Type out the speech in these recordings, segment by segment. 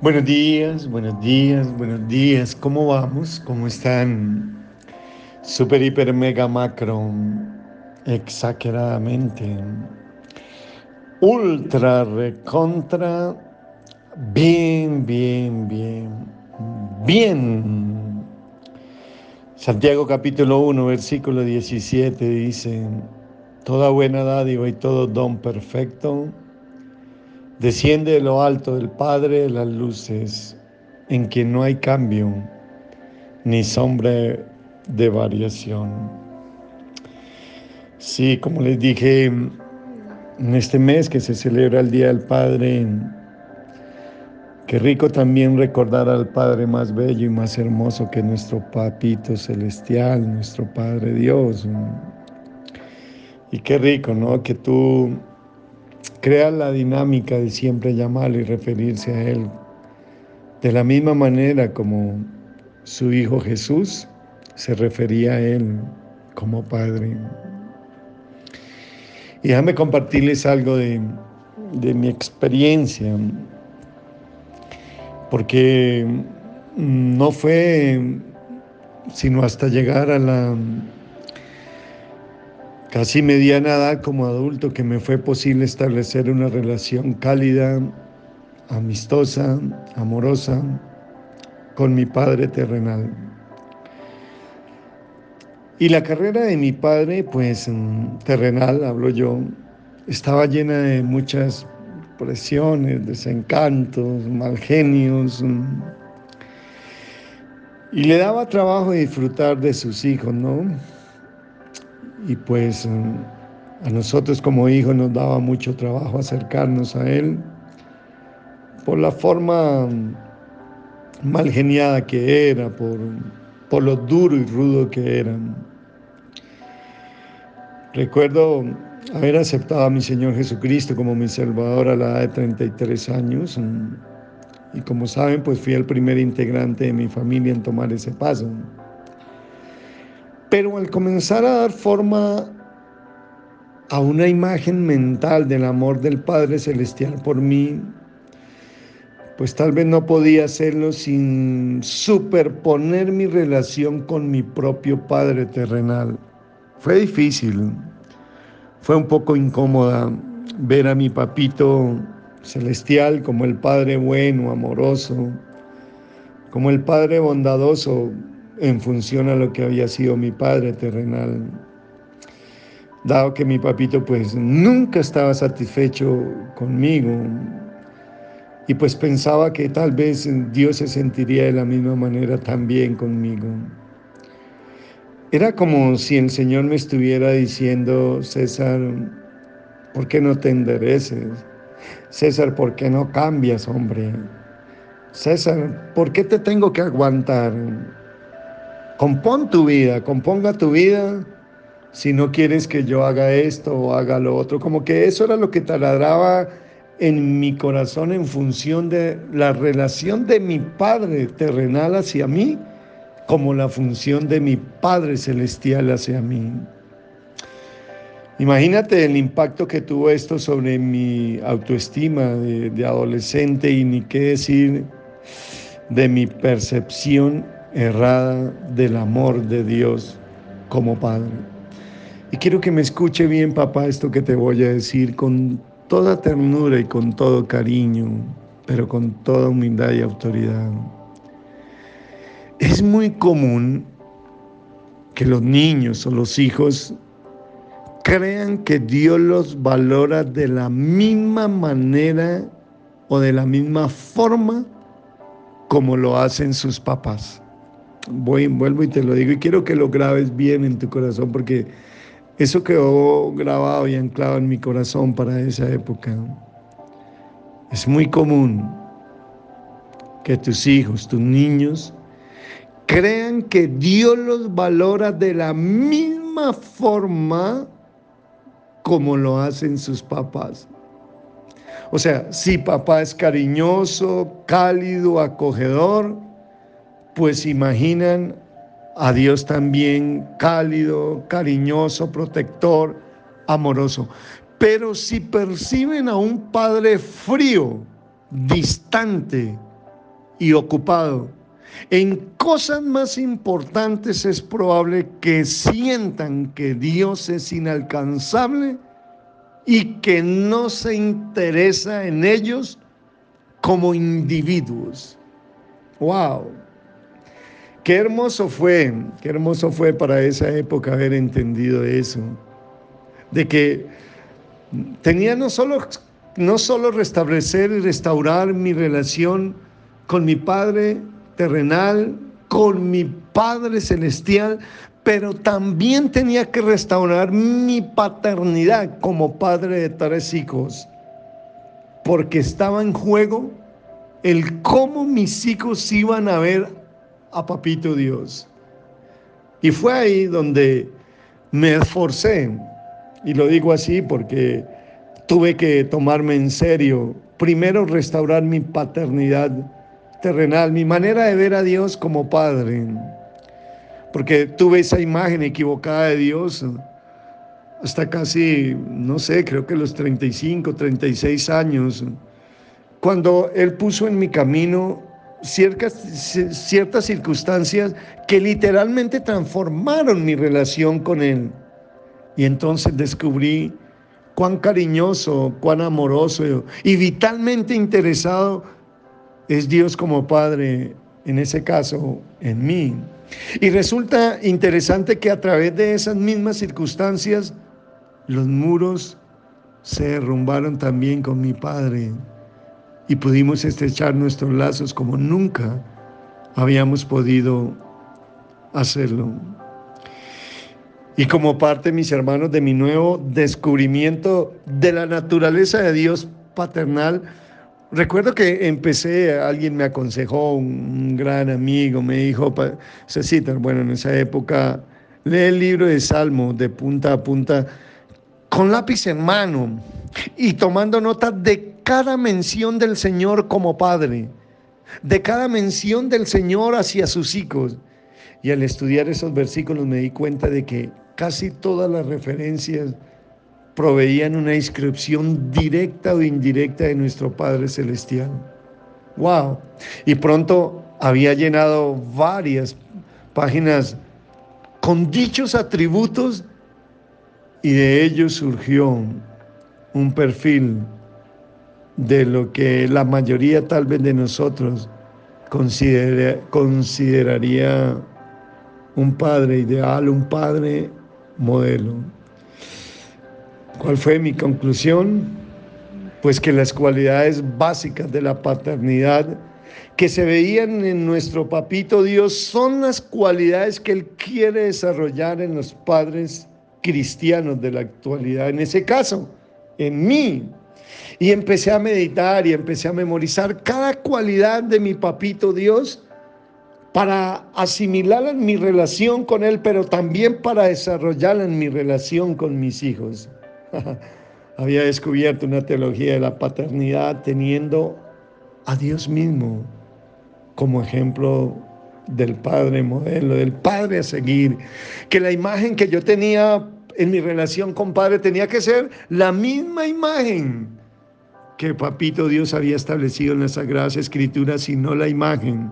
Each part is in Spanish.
Buenos días, buenos días, buenos días. ¿Cómo vamos? ¿Cómo están? Super, hiper, mega, macro. Exageradamente. Ultra, recontra. Bien, bien, bien. Bien. Santiago capítulo 1, versículo 17 dice, Toda buena dádiva y todo don perfecto Desciende de lo alto del Padre de las luces, en quien no hay cambio ni sombra de variación. Sí, como les dije, en este mes que se celebra el Día del Padre, qué rico también recordar al Padre más bello y más hermoso que nuestro Papito Celestial, nuestro Padre Dios. Y qué rico, ¿no? Que tú crea la dinámica de siempre llamarlo y referirse a Él de la misma manera como su Hijo Jesús se refería a Él como Padre. Y déjame compartirles algo de, de mi experiencia, porque no fue sino hasta llegar a la casi mediana edad como adulto que me fue posible establecer una relación cálida, amistosa, amorosa con mi padre terrenal. Y la carrera de mi padre, pues terrenal, hablo yo, estaba llena de muchas presiones, desencantos, mal genios. Y le daba trabajo disfrutar de sus hijos, ¿no? Y pues mm, a nosotros como hijos nos daba mucho trabajo acercarnos a Él por la forma mm, mal geniada que era, por, por lo duro y rudo que era. Recuerdo haber aceptado a mi Señor Jesucristo como mi Salvador a la edad de 33 años mm, y como saben pues fui el primer integrante de mi familia en tomar ese paso. Pero al comenzar a dar forma a una imagen mental del amor del Padre Celestial por mí, pues tal vez no podía hacerlo sin superponer mi relación con mi propio Padre terrenal. Fue difícil, fue un poco incómoda ver a mi papito celestial como el Padre bueno, amoroso, como el Padre bondadoso, en función a lo que había sido mi padre terrenal. Dado que mi papito pues nunca estaba satisfecho conmigo y pues pensaba que tal vez Dios se sentiría de la misma manera también conmigo. Era como si el Señor me estuviera diciendo, César, ¿por qué no te endereces? César, ¿por qué no cambias, hombre? César, ¿por qué te tengo que aguantar? Compón tu vida, componga tu vida si no quieres que yo haga esto o haga lo otro. Como que eso era lo que taladraba en mi corazón en función de la relación de mi Padre terrenal hacia mí, como la función de mi Padre celestial hacia mí. Imagínate el impacto que tuvo esto sobre mi autoestima de, de adolescente y ni qué decir de mi percepción errada del amor de Dios como Padre. Y quiero que me escuche bien, papá, esto que te voy a decir con toda ternura y con todo cariño, pero con toda humildad y autoridad. Es muy común que los niños o los hijos crean que Dios los valora de la misma manera o de la misma forma como lo hacen sus papás voy, vuelvo y te lo digo y quiero que lo grabes bien en tu corazón porque eso quedó grabado y anclado en mi corazón para esa época. Es muy común que tus hijos, tus niños, crean que Dios los valora de la misma forma como lo hacen sus papás. O sea, si papá es cariñoso, cálido, acogedor, pues imaginan a Dios también cálido, cariñoso, protector, amoroso. Pero si perciben a un Padre frío, distante, y ocupado en cosas más importantes es probable que sientan que Dios es inalcanzable y que no se interesa en ellos como individuos. ¡Wow! Qué hermoso fue, qué hermoso fue para esa época haber entendido eso. De que tenía no solo, no solo restablecer y restaurar mi relación con mi Padre terrenal, con mi Padre celestial, pero también tenía que restaurar mi paternidad como padre de tres hijos, porque estaba en juego el cómo mis hijos iban a ver a Papito Dios. Y fue ahí donde me esforcé, y lo digo así porque tuve que tomarme en serio, primero restaurar mi paternidad terrenal, mi manera de ver a Dios como Padre, porque tuve esa imagen equivocada de Dios hasta casi, no sé, creo que los 35, 36 años, cuando Él puso en mi camino ciertas, ciertas circunstancias que literalmente transformaron mi relación con Él. Y entonces descubrí cuán cariñoso, cuán amoroso y vitalmente interesado es Dios como Padre, en ese caso, en mí. Y resulta interesante que a través de esas mismas circunstancias, los muros se derrumbaron también con mi Padre y pudimos estrechar nuestros lazos como nunca habíamos podido hacerlo. Y como parte, mis hermanos, de mi nuevo descubrimiento de la naturaleza de Dios paternal, recuerdo que empecé, alguien me aconsejó, un, gran amigo me dijo, Cecita, bueno, en esa época, lee el libro de Salmo de punta a punta, con lápiz en mano y tomando nota de cada mención del Señor como Padre, de cada mención del Señor hacia sus hijos. Y al estudiar esos versículos me di cuenta de que casi todas las referencias proveían una inscripción directa o indirecta de nuestro Padre Celestial. ¡Wow! Y pronto había llenado varias páginas con dichos atributos y de ellos surgió un perfil de lo que la mayoría tal vez de nosotros consideraría un padre ideal, un padre modelo. ¿Cuál fue mi conclusión? Pues que las cualidades básicas de la paternidad que se veían en nuestro papito Dios son las cualidades que Él quiere desarrollar en los padres cristianos de la actualidad. En ese caso, en mí, y empecé a meditar y empecé a memorizar cada cualidad de mi papito Dios para asimilarla en mi relación con Él, pero también para desarrollarla en mi relación con mis hijos. Había descubierto una teología de la paternidad teniendo a Dios mismo como ejemplo del Padre modelo, del Padre a seguir, que la imagen que yo tenía en mi relación con Padre tenía que ser la misma imagen que Papito Dios había establecido en las Sagradas Escrituras, sino la imagen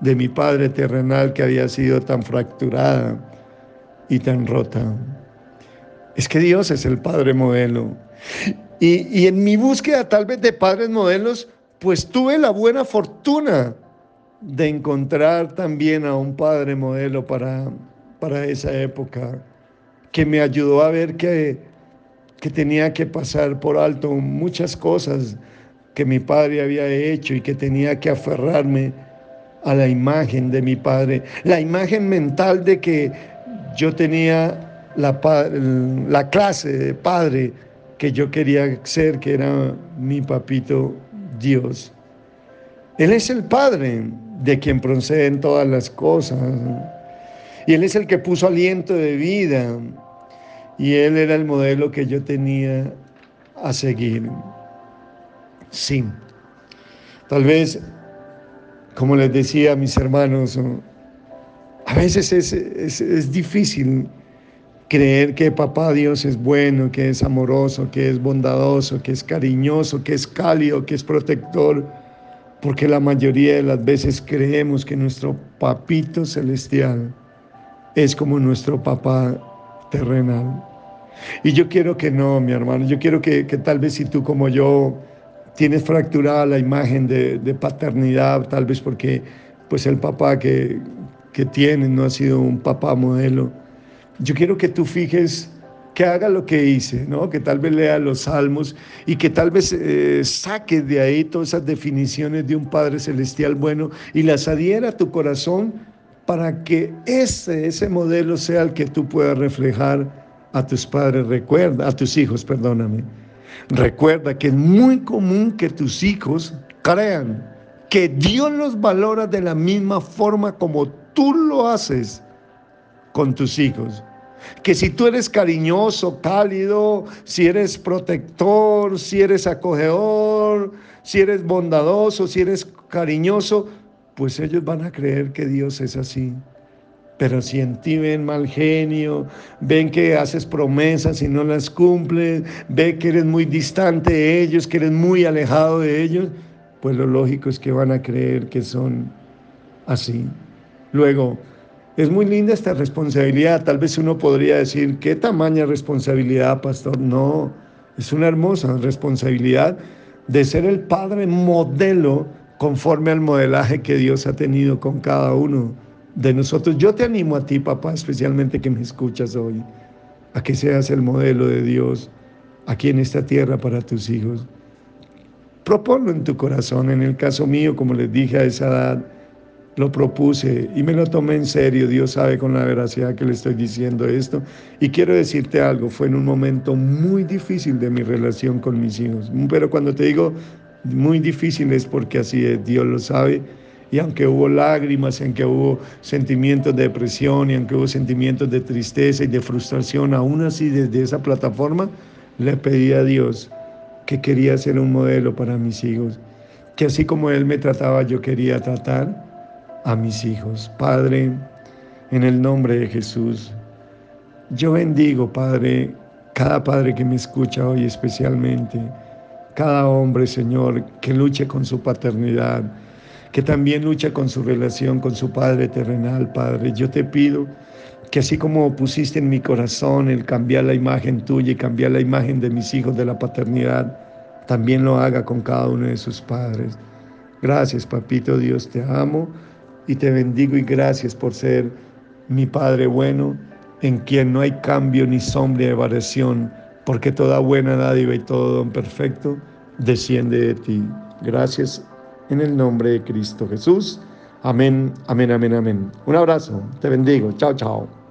de mi Padre terrenal que había sido tan fracturada y tan rota. Es que Dios es el Padre modelo. Y, y en mi búsqueda tal vez de padres modelos, pues tuve la buena fortuna de encontrar también a un Padre modelo para, para esa época, que me ayudó a ver que que tenía que pasar por alto muchas cosas que mi padre había hecho y que tenía que aferrarme a la imagen de mi padre, la imagen mental de que yo tenía la, la clase de padre que yo quería ser, que era mi papito Dios. Él es el Padre de quien proceden todas las cosas. Y Él es el que puso aliento de vida y él era el modelo que yo tenía a seguir. Sí. Tal vez, como les decía a mis hermanos, a veces es, es, difícil creer que papá Dios es bueno, que es amoroso, que es bondadoso, que es cariñoso, que es cálido, que es protector, porque la mayoría de las veces creemos que nuestro papito celestial es como nuestro papá terrenal. Y yo quiero que no, mi hermano, yo quiero que, tal vez si tú como yo tienes fracturada la imagen de, paternidad, tal vez porque pues el papá que, que tienes no ha sido un papá modelo, yo quiero que tú fijes que haga lo que hice, ¿no? que tal vez lea los salmos y que tal vez eh, saque de ahí todas esas definiciones de un Padre Celestial bueno y las adhiera a tu corazón para que ese, ese modelo sea el que tú puedas reflejar a tus padres, recuerda, a tus hijos, perdóname. Recuerda que es muy común que tus hijos crean que Dios los valora de la misma forma como tú lo haces con tus hijos. Que si tú eres cariñoso, cálido, si eres protector, si eres acogedor, si eres bondadoso, si eres cariñoso, pues ellos van a creer que Dios es así. Pero si en ti ven mal genio, ven que haces promesas y no las cumples, ven que eres muy distante de ellos, que eres muy alejado de ellos, pues lo lógico es que van a creer que son así. Luego, es muy linda esta responsabilidad. Tal vez uno podría decir, ¿qué tamaña responsabilidad, pastor? No, es una hermosa responsabilidad de ser el padre modelo conforme al modelaje que Dios ha tenido con cada uno de nosotros. Yo te animo a ti, papá, especialmente que me escuchas hoy, a que seas el modelo de Dios aquí en esta tierra para tus hijos. Proponlo en tu corazón. En el caso mío, como les dije a esa edad, lo propuse y me lo tomé en serio. Dios sabe con la veracidad que le estoy diciendo esto. Y quiero decirte algo, fue en un momento muy difícil de mi relación con mis hijos. Pero cuando te digo muy difícil es porque así es, Dios lo sabe. Y aunque hubo lágrimas, aunque hubo sentimientos de depresión y aunque hubo sentimientos de tristeza y de frustración, aún así desde esa plataforma le pedí a Dios que quería ser un modelo para mis hijos, que así como Él me trataba, yo quería tratar a mis hijos. Padre, en el nombre de Jesús, yo bendigo, Padre, cada padre que me escucha hoy especialmente, cada hombre, Señor, que luche con su paternidad, que también lucha con su relación con su Padre terrenal, Padre. Yo te pido que así como pusiste en mi corazón el cambiar la imagen tuya y cambiar la imagen de mis hijos de la paternidad, también lo haga con cada uno de sus padres. Gracias, papito Dios, te amo y te bendigo y gracias por ser mi Padre bueno, en quien no hay cambio ni sombra de variación, porque toda buena dádiva y todo don perfecto desciende de ti. Gracias en el nombre de Cristo Jesús. Amén, amén, amén, amén. Un abrazo, te bendigo. Chao, chao.